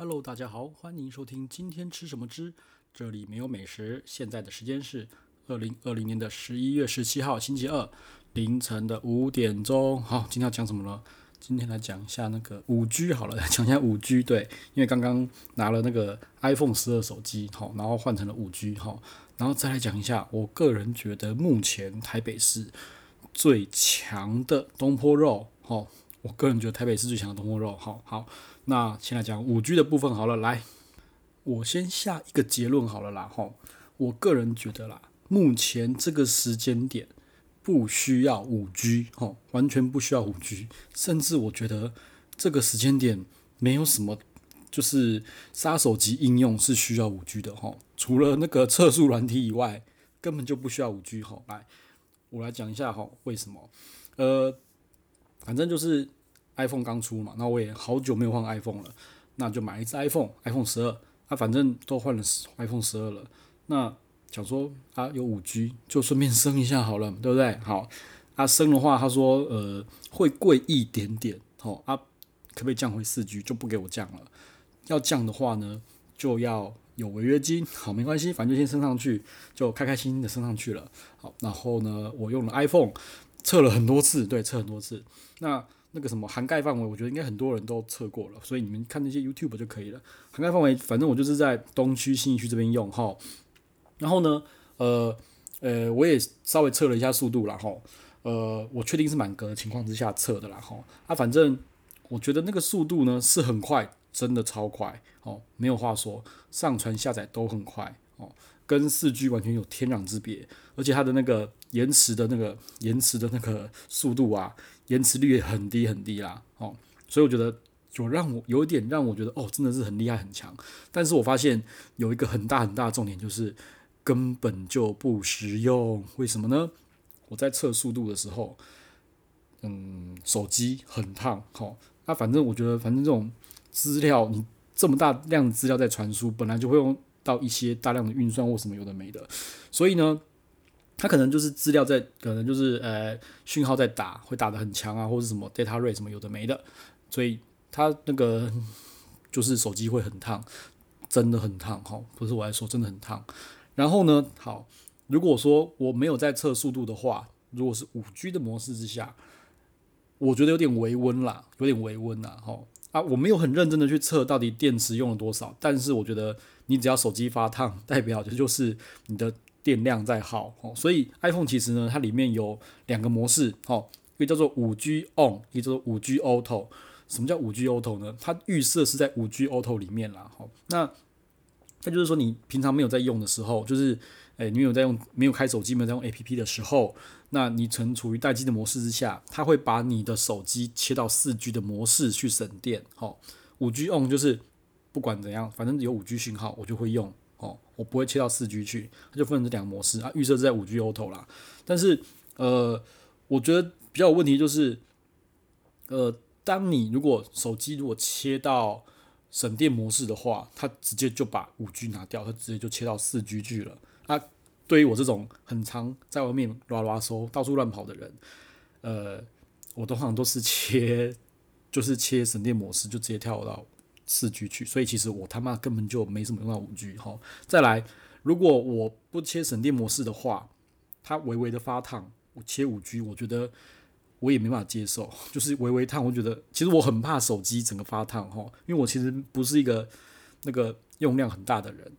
Hello，大家好，欢迎收听今天吃什么之，这里没有美食。现在的时间是二零二零年的十一月十七号星期二凌晨的五点钟。好，今天要讲什么呢？今天来讲一下那个五 G 好了，讲一下五 G。对，因为刚刚拿了那个 iPhone 十二手机，好，然后换成了五 G，好，然后再来讲一下，我个人觉得目前台北市最强的东坡肉，好，我个人觉得台北是最强的东坡肉，好好。那先来讲五 G 的部分好了，来，我先下一个结论好了啦，吼，我个人觉得啦，目前这个时间点。不需要五 G 哦，完全不需要五 G，甚至我觉得这个时间点没有什么就是杀手级应用是需要五 G 的吼，除了那个测速软体以外，根本就不需要五 G 吼。来，我来讲一下吼，为什么？呃，反正就是 iPhone 刚出嘛，那我也好久没有换 iPhone 了，那就买一只 iPhone，iPhone 十二，啊，反正都换了 iPhone 十二了，那。想说啊，有五 G 就顺便升一下好了，对不对？好，啊升的话，他说呃会贵一点点，好啊，可不可以降回四 G？就不给我降了。要降的话呢，就要有违约金。好，没关系，反正就先升上去，就开开心心的升上去了。好，然后呢，我用了 iPhone 测了很多次，对，测很多次。那那个什么涵盖范围，我觉得应该很多人都测过了，所以你们看那些 YouTube 就可以了。涵盖范围，反正我就是在东区、新义区这边用，哈。然后呢，呃，呃，我也稍微测了一下速度啦，吼，呃，我确定是满格的情况之下测的啦，吼，啊，反正我觉得那个速度呢是很快，真的超快，哦，没有话说，上传下载都很快，哦，跟四 G 完全有天壤之别，而且它的那个延迟的那个延迟的那个速度啊，延迟率也很低很低啦，哦，所以我觉得有让我有一点让我觉得哦，真的是很厉害很强，但是我发现有一个很大很大的重点就是。根本就不实用，为什么呢？我在测速度的时候，嗯，手机很烫，好，那反正我觉得，反正这种资料，你这么大量的资料在传输，本来就会用到一些大量的运算或什么有的没的，所以呢，它可能就是资料在，可能就是呃讯号在打，会打得很强啊，或者什么 data rate 什么有的没的，所以它那个 就是手机会很烫，真的很烫，哈，不是我来说，真的很烫。然后呢，好，如果说我没有在测速度的话，如果是五 G 的模式之下，我觉得有点微温啦，有点微温啦。哈啊，我没有很认真的去测到底电池用了多少，但是我觉得你只要手机发烫，代表的就是你的电量在耗，哦，所以 iPhone 其实呢，它里面有两个模式，哦，一个叫做五 G On，一个叫做五 G Auto。什么叫五 G Auto 呢？它预设是在五 G Auto 里面啦，好，那。那就是说，你平常没有在用的时候，就是，诶、你没有在用，没有开手机，没有在用 APP 的时候，那你曾处于待机的模式之下，它会把你的手机切到四 G 的模式去省电。好，五 G on 就是不管怎样，反正有五 G 讯号，我就会用。哦，我不会切到四 G 去，它就分成这两个模式啊。预设是在五 G Auto 啦，但是，呃，我觉得比较有问题就是，呃，当你如果手机如果切到省电模式的话，它直接就把五 G 拿掉，它直接就切到四 G 去了。啊，对于我这种很常在外面拉拉搜、到处乱跑的人，呃，我通常都是切，就是切省电模式，就直接跳到四 G 去。所以其实我他妈根本就没什么用到五 G 哈。再来，如果我不切省电模式的话，它微微的发烫，我切五 G，我觉得。我也没办法接受，就是微微烫，我觉得其实我很怕手机整个发烫哈，因为我其实不是一个那个用量很大的人，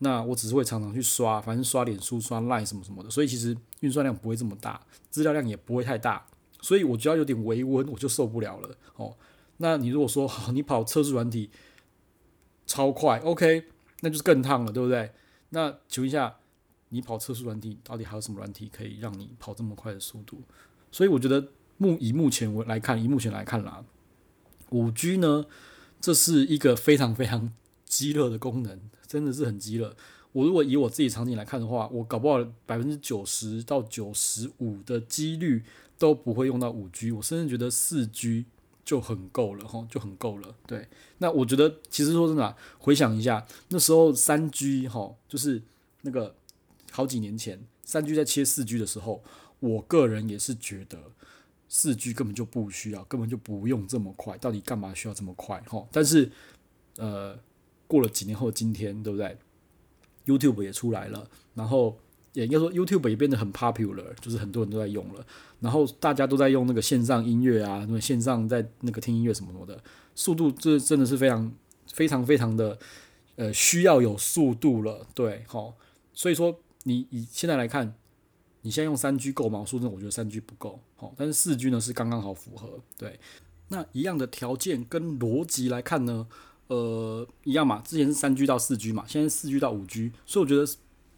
那我只是会常常去刷，反正刷脸书、刷 Line 什么什么的，所以其实运算量不会这么大，资料量也不会太大，所以我只要有点微温我就受不了了哦。那你如果说好 你跑测试软体超快，OK，那就是更烫了，对不对？那请问一下，你跑测试软体到底还有什么软体可以让你跑这么快的速度？所以我觉得。目以目前我来看，以目前来看啦，五 G 呢，这是一个非常非常鸡肋的功能，真的是很鸡肋。我如果以我自己场景来看的话，我搞不好百分之九十到九十五的几率都不会用到五 G，我甚至觉得四 G 就很够了哈，就很够了。对，那我觉得其实说真的，回想一下那时候三 G 哈，就是那个好几年前三 G 在切四 G 的时候，我个人也是觉得。四 G 根本就不需要，根本就不用这么快，到底干嘛需要这么快？哈，但是呃，过了几年后今天，对不对？YouTube 也出来了，然后也应该说 YouTube 也变得很 popular，就是很多人都在用了，然后大家都在用那个线上音乐啊，那线上在那个听音乐什么什么的，速度这真的是非常非常非常的呃需要有速度了，对，好，所以说你以现在来看。你现在用三 G 够吗？说真的，我觉得三 G 不够，好，但是四 G 呢是刚刚好符合。对，那一样的条件跟逻辑来看呢，呃，一样嘛。之前是三 G 到四 G 嘛，现在四 G 到五 G，所以我觉得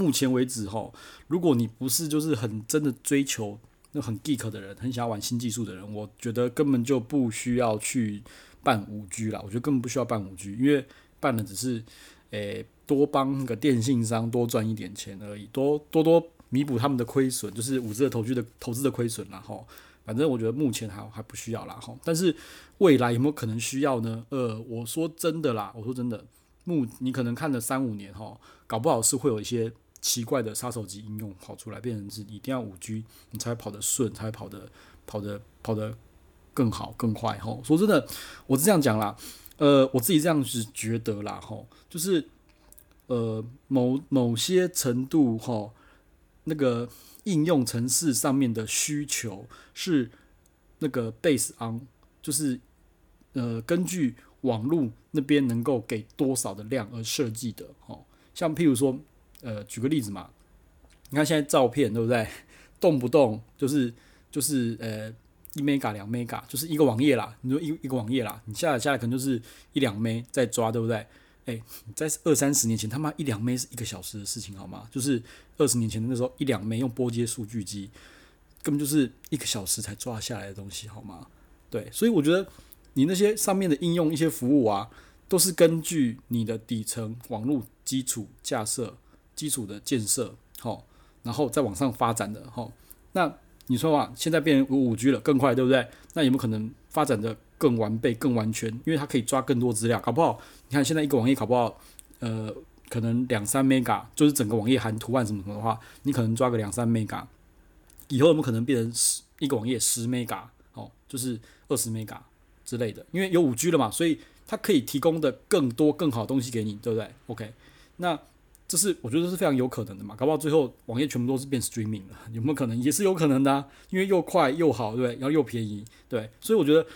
目前为止哈，如果你不是就是很真的追求那很 geek 的人，很想要玩新技术的人，我觉得根本就不需要去办五 G 啦。我觉得根本不需要办五 G，因为办的只是诶、多帮那个电信商多赚一点钱而已，多多多。弥补他们的亏损，就是五 G 的投资的投资的亏损然后，反正我觉得目前还还不需要啦哈。但是未来有没有可能需要呢？呃，我说真的啦，我说真的，目你可能看了三五年哈，搞不好是会有一些奇怪的杀手级应用跑出来，变成是一定要五 G 你才跑得顺，才跑得跑得跑得更好更快吼。说真的，我是这样讲啦，呃，我自己这样子觉得啦吼，就是呃某某些程度吼。那个应用程式上面的需求是那个 base on，就是呃根据网络那边能够给多少的量而设计的哦。像譬如说，呃，举个例子嘛，你看现在照片对不对？动不动就是就是呃一 mega 两 mega，就是一个网页啦。你说一一个网页啦，你下载下来可能就是一两 M 在抓，对不对？哎，在二三十年前，他妈一两枚是一个小时的事情，好吗？就是二十年前的那时候，一两枚用拨接数据机，根本就是一个小时才抓下来的东西，好吗？对，所以我觉得你那些上面的应用一些服务啊，都是根据你的底层网络基础架设、基础的建设，好，然后再往上发展的，好。那你说啊，现在变成五 G 了，更快，对不对？那有没有可能发展的？更完备、更完全，因为它可以抓更多资料，搞不好你看现在一个网页搞不好，呃，可能两三 mega，就是整个网页含图案什么什么的话，你可能抓个两三 mega，以后有没有可能变成十一个网页十 mega，哦，就是二十 mega 之类的，因为有五 G 了嘛，所以它可以提供的更多更好的东西给你，对不对？OK，那这是我觉得是非常有可能的嘛，搞不好最后网页全部都是变 streaming 了，有没有可能？也是有可能的，因为又快又好，对不对？然后又便宜，对，所以我觉得。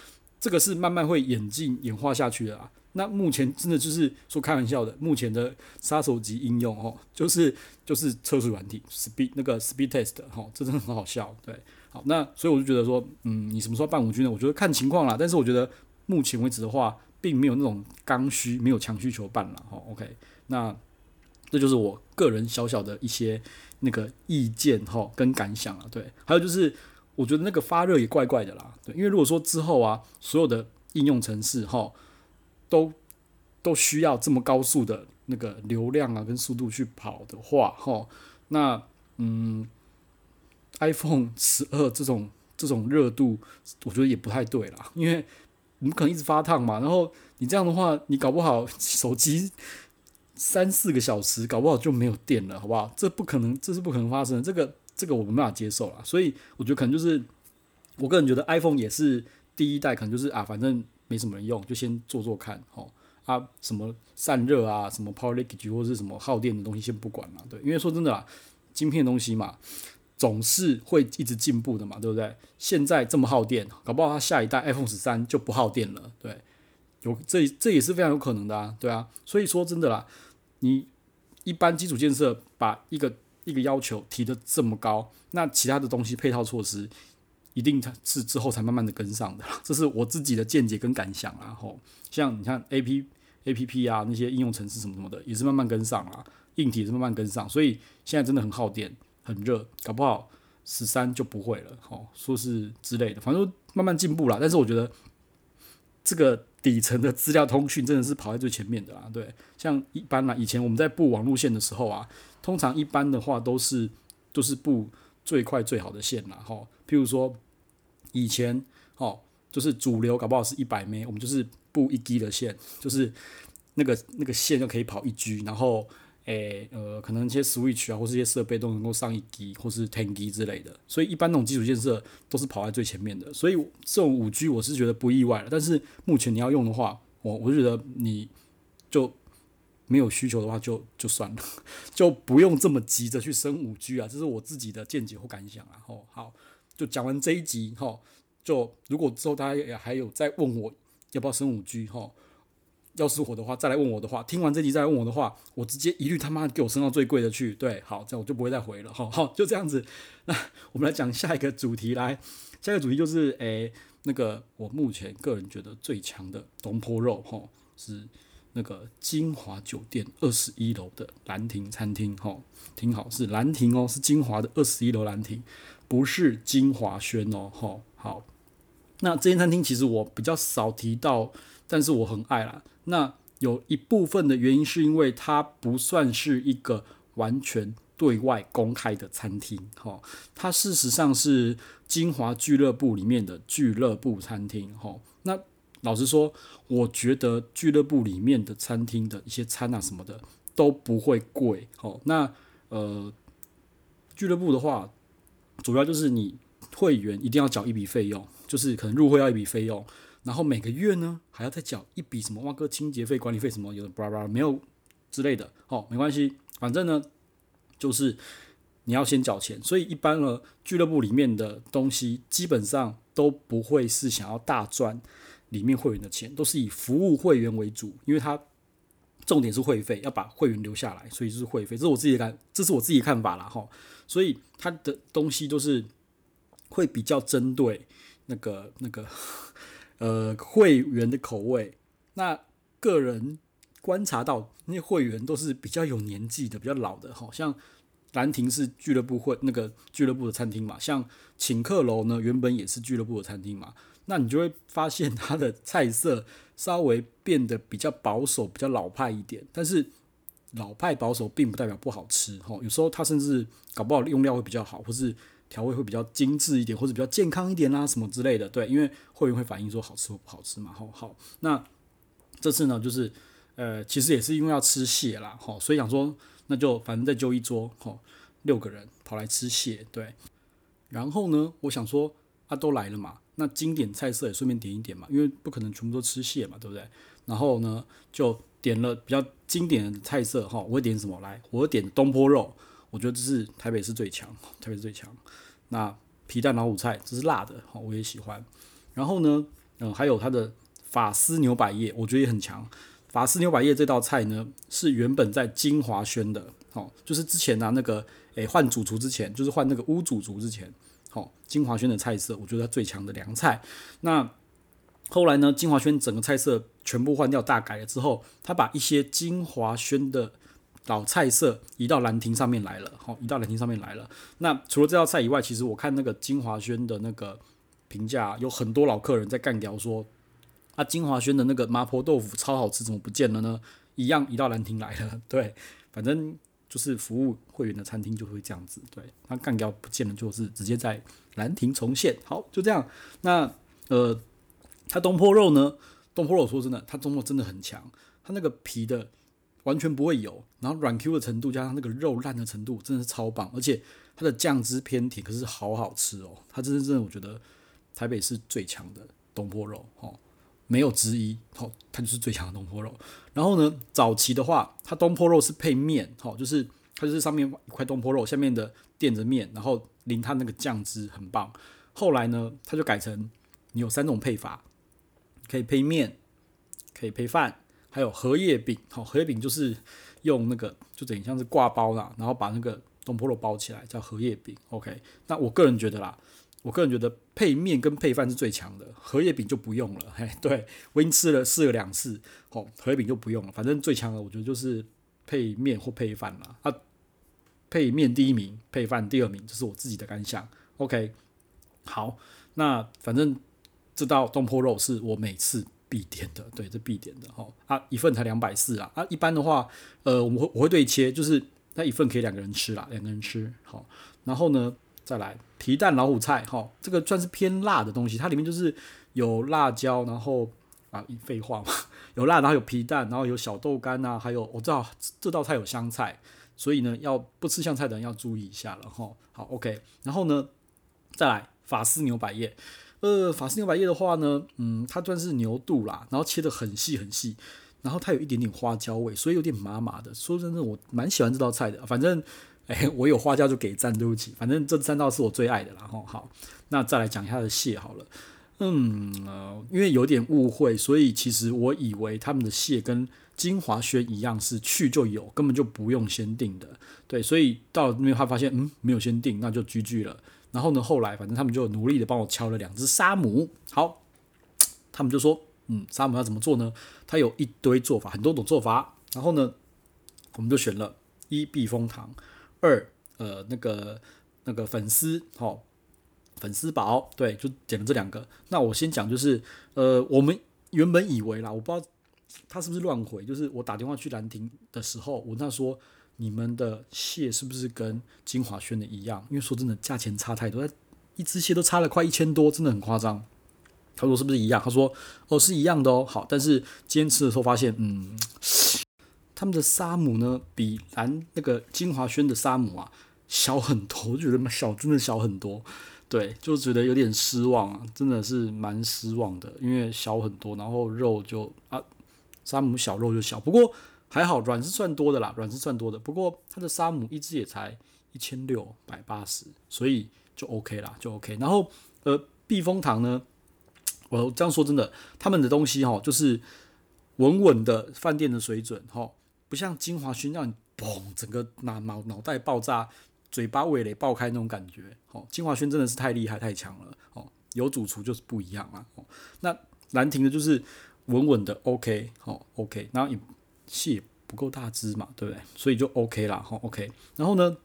这个是慢慢会演进演化下去的啊。那目前真的就是说开玩笑的，目前的杀手级应用哦，就是就是测试软体 speed 那个 speed test 哈，这真的很好笑。对，好，那所以我就觉得说，嗯，你什么时候办五 G 呢？我觉得看情况啦。但是我觉得目前为止的话，并没有那种刚需，没有强需求办了哈。OK，那这就是我个人小小的一些那个意见哈跟感想啊。对，还有就是。我觉得那个发热也怪怪的啦，对，因为如果说之后啊，所有的应用程式哈，都都需要这么高速的那个流量啊跟速度去跑的话哈，那嗯，iPhone 十二这种这种热度，我觉得也不太对啦，因为你们可能一直发烫嘛，然后你这样的话，你搞不好手机三四个小时，搞不好就没有电了，好不好？这不可能，这是不可能发生的，这个。这个我没办法接受了，所以我觉得可能就是，我个人觉得 iPhone 也是第一代，可能就是啊，反正没什么人用，就先做做看，吼啊，什么散热啊，什么 power leakage 或者是什么耗电的东西先不管了，对，因为说真的啊，晶片东西嘛，总是会一直进步的嘛，对不对？现在这么耗电，搞不好它下一代 iPhone 十三就不耗电了，对，有这这也是非常有可能的啊，对啊，所以说真的啦，你一般基础建设把一个。一个要求提的这么高，那其他的东西配套措施一定是之后才慢慢的跟上的，这是我自己的见解跟感想啊。吼，像你看 A P A P P 啊那些应用程式什么什么的也是慢慢跟上啊，硬体是慢慢跟上，所以现在真的很耗电，很热，搞不好十三就不会了，吼，说是之类的，反正慢慢进步了。但是我觉得这个底层的资料通讯真的是跑在最前面的啦，对，像一般啦，以前我们在布网路线的时候啊。通常一般的话都是都是布最快最好的线啦，哈。譬如说以前哦，就是主流搞不好是一百枚我们就是布一 G 的线，就是那个那个线就可以跑一 G，然后诶、呃可能一些 Switch 啊或是一些设备都能够上一 G 或是 ten G 之类的，所以一般那种基础建设都是跑在最前面的，所以这种五 G 我是觉得不意外了。但是目前你要用的话，我我觉得你就没有需求的话就，就算了，就不用这么急着去升五 G 啊，这是我自己的见解或感想啊。吼，好，就讲完这一集，吼，就如果之后大家也还有再问我要不要升五 G，吼，要是我的话再来问我的话，听完这集再来问我的话，我直接一律他妈给我升到最贵的去，对，好，这样我就不会再回了，好，好，就这样子。那我们来讲下一个主题，来，下一个主题就是，诶、那个我目前个人觉得最强的东坡肉，吼，是。那个金华酒店二十一楼的兰亭餐厅，哈，听好，是兰亭哦，是金华的二十一楼兰亭，不是金华轩哦，哈，好。那这间餐厅其实我比较少提到，但是我很爱啦。那有一部分的原因是因为它不算是一个完全对外公开的餐厅，哈，它事实上是金华俱乐部里面的俱乐部餐厅，哈，那。老实说，我觉得俱乐部里面的餐厅的一些餐啊什么的都不会贵。好，那呃，俱乐部的话，主要就是你会员一定要缴一笔费用，就是可能入会要一笔费用，然后每个月呢还要再缴一笔什么哇哥清洁费、管理费什么有的巴拉巴拉没有之类的。哦，没关系，反正呢就是你要先缴钱，所以一般呢俱乐部里面的东西基本上都不会是想要大赚。里面会员的钱都是以服务会员为主，因为它重点是会费，要把会员留下来，所以就是会费。这是我自己的看，这是我自己的看法啦哈。所以它的东西都是会比较针对那个那个呃会员的口味。那个人观察到那些会员都是比较有年纪的，比较老的，好像兰亭是俱乐部会那个俱乐部的餐厅嘛，像请客楼呢原本也是俱乐部的餐厅嘛。那你就会发现它的菜色稍微变得比较保守、比较老派一点，但是老派保守并不代表不好吃哈。有时候它甚至搞不好用料会比较好，或是调味会比较精致一点，或者比较健康一点啦，什么之类的。对，因为会员会反映说好吃或不好吃嘛。好，好，那这次呢，就是呃，其实也是因为要吃蟹啦，好，所以想说那就反正再就一桌，好，六个人跑来吃蟹，对。然后呢，我想说啊，都来了嘛。那经典菜色也顺便点一点嘛，因为不可能全部都吃蟹嘛，对不对？然后呢，就点了比较经典的菜色哈。我会点什么？来，我点东坡肉，我觉得这是台北市最强，台北市最强。那皮蛋老虎菜，这是辣的哈，我也喜欢。然后呢，嗯，还有它的法式牛百叶，我觉得也很强。法式牛百叶这道菜呢，是原本在金华轩的，哦，就是之前呢、那个诶换主厨之前，就是换那个乌主厨之前。好，金华轩的菜色，我觉得它最强的凉菜。那后来呢，金华轩整个菜色全部换掉，大改了之后，他把一些金华轩的老菜色移到兰亭上面来了。好，移到兰亭上面来了。那除了这道菜以外，其实我看那个金华轩的那个评价，有很多老客人在干掉说，啊，金华轩的那个麻婆豆腐超好吃，怎么不见了呢？一样移到兰亭来了。对，反正。就是服务会员的餐厅就会这样子，对，他干掉不见了，就是直接在兰亭重现。好，就这样。那呃，它东坡肉呢？东坡肉说真的，它东坡真的很强，它那个皮的完全不会油，然后软 Q 的程度加上那个肉烂的程度，真的是超棒。而且它的酱汁偏甜，可是好好吃哦。它真的真的，我觉得台北是最强的东坡肉，哦，没有之一。好，它就是最强的东坡肉。然后呢，早期的话，它东坡肉是配面，好，就是它就是上面一块东坡肉，下面的垫着面，然后淋它那个酱汁，很棒。后来呢，它就改成你有三种配法，可以配面，可以配饭，还有荷叶饼。好，荷叶饼就是用那个就等于像是挂包啦，然后把那个东坡肉包起来，叫荷叶饼。OK，那我个人觉得啦。我个人觉得配面跟配饭是最强的，荷叶饼就不用了。嘿，对，我已经吃了试了两次，哦，荷叶饼就不用了。反正最强的，我觉得就是配面或配饭啦。啊，配面第一名，配饭第二名，这是我自己的感想。OK，好，那反正这道东坡肉是我每次必点的，对，这必点的。哈，啊，一份才两百四啊。啊，一般的话，呃，我会我会对切，就是那一份可以两个人吃啦，两个人吃。好，然后呢，再来。皮蛋老虎菜，哈，这个算是偏辣的东西，它里面就是有辣椒，然后啊，废话嘛，有辣，然后有皮蛋，然后有小豆干啊，还有我知道这道菜有香菜，所以呢，要不吃香菜的人要注意一下了，哈。好，OK，然后呢，再来法式牛百叶，呃，法式牛百叶的话呢，嗯，它算是牛肚啦，然后切得很细很细，然后它有一点点花椒味，所以有点麻麻的。说真的，我蛮喜欢这道菜的。反正，哎，我有花椒就给赞，对不起。反正这三道是我最爱的啦。然后好，那再来讲一下它的蟹好了。嗯，呃，因为有点误会，所以其实我以为他们的蟹跟晶华轩一样是去就有，根本就不用先订的。对，所以到那边他发现，嗯，没有先订，那就 GG 了。然后呢，后来反正他们就努力的帮我敲了两只沙姆。好，他们就说。嗯，沙姆要怎么做呢？它有一堆做法，很多种做法。然后呢，我们就选了一避风塘，二呃那个那个粉丝，好、哦、粉丝堡，对，就点了这两个。那我先讲，就是呃，我们原本以为啦，我不知道他是不是乱回，就是我打电话去兰亭的时候，我那说你们的蟹是不是跟金华轩的一样？因为说真的，价钱差太多，一只蟹都差了快一千多，真的很夸张。他说是不是一样？他说哦是一样的哦。好，但是今天吃的时候发现，嗯，他们的沙姆呢比蓝那个金华轩的沙姆啊小很多，我觉得小真的小很多。对，就觉得有点失望啊，真的是蛮失望的，因为小很多，然后肉就啊沙姆小肉就小，不过还好软是算多的啦，软是算多的。不过它的沙姆一只也才一千六百八十，所以就 OK 啦，就 OK。然后呃避风塘呢？我这样说真的，他们的东西哈，就是稳稳的饭店的水准哈，不像金华轩让你嘣整个脑脑脑袋爆炸，嘴巴味蕾爆开那种感觉。哦，金华轩真的是太厉害太强了哦，有主厨就是不一样啊。哦，那兰亭的就是稳稳的 OK 哦 OK，然后也蟹不够大只嘛，对不对？所以就 OK 啦。哈 OK。然后呢，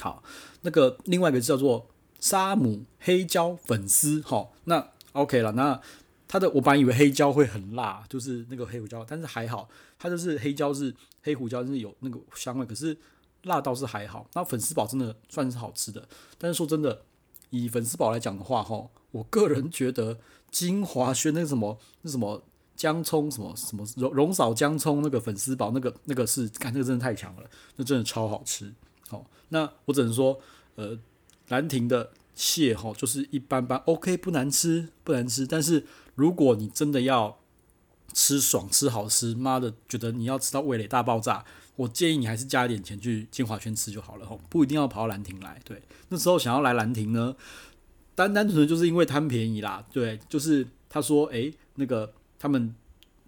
好，那个另外一个叫做沙姆黑椒粉丝哈，那。OK 了，那它的我本来以为黑椒会很辣，就是那个黑胡椒，但是还好，它就是黑椒是黑胡椒，是有那个香味，可是辣倒是还好。那粉丝堡真的算是好吃的，但是说真的，以粉丝堡来讲的话，哈，我个人觉得金华轩那个什么那什么姜葱什么什么荣荣嫂姜葱那个粉丝煲那个那个是，看那个真的太强了，那真的超好吃。好，那我只能说，呃，兰亭的。蟹吼就是一般般，OK 不难吃不难吃，但是如果你真的要吃爽吃好吃，妈的觉得你要吃到味蕾大爆炸，我建议你还是加一点钱去金华轩吃就好了吼，不一定要跑到兰亭来。对，那时候想要来兰亭呢，单单纯纯就是因为贪便宜啦。对，就是他说诶、那个他们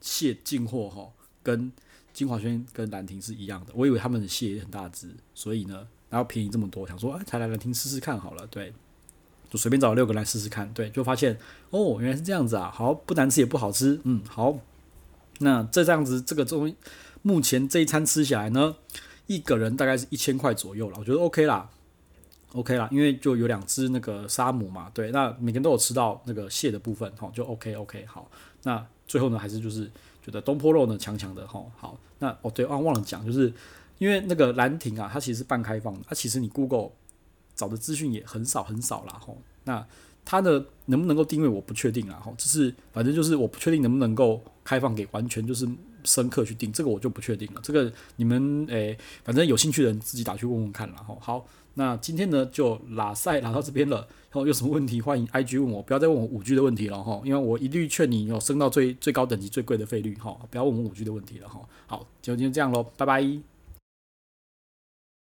蟹进货哈跟金华轩跟兰亭是一样的，我以为他们的蟹也很大只，所以呢，然后便宜这么多，想说哎，才来兰亭试试看好了，对。就随便找六个来试试看，对，就发现哦，原来是这样子啊，好，不难吃也不好吃，嗯，好，那这这样子，这个中目前这一餐吃下来呢，一个人大概是一千块左右了，我觉得 OK 啦，OK 啦，因为就有两只那个沙姆嘛，对，那每个人都有吃到那个蟹的部分，哈，就 OK OK，好，那最后呢，还是就是觉得东坡肉呢强强的，哈，好，那哦对，啊忘了讲，就是因为那个兰亭啊，它其实是半开放的，它其实你 Google。找的资讯也很少很少啦吼，那它的能不能够定位我不确定啦吼，就是反正就是我不确定能不能够开放给完全就是生客去订，这个我就不确定了。这个你们诶、反正有兴趣的人自己打去问问看啦吼。好，那今天呢就拉赛拉到这边了，后有什么问题欢迎 IG 问我，不要再问我五 G 的问题了哈，因为我一律劝你要升到最最高等级最贵的费率哈，不要问我五 G 的问题了哈。好，今天这样喽，拜拜。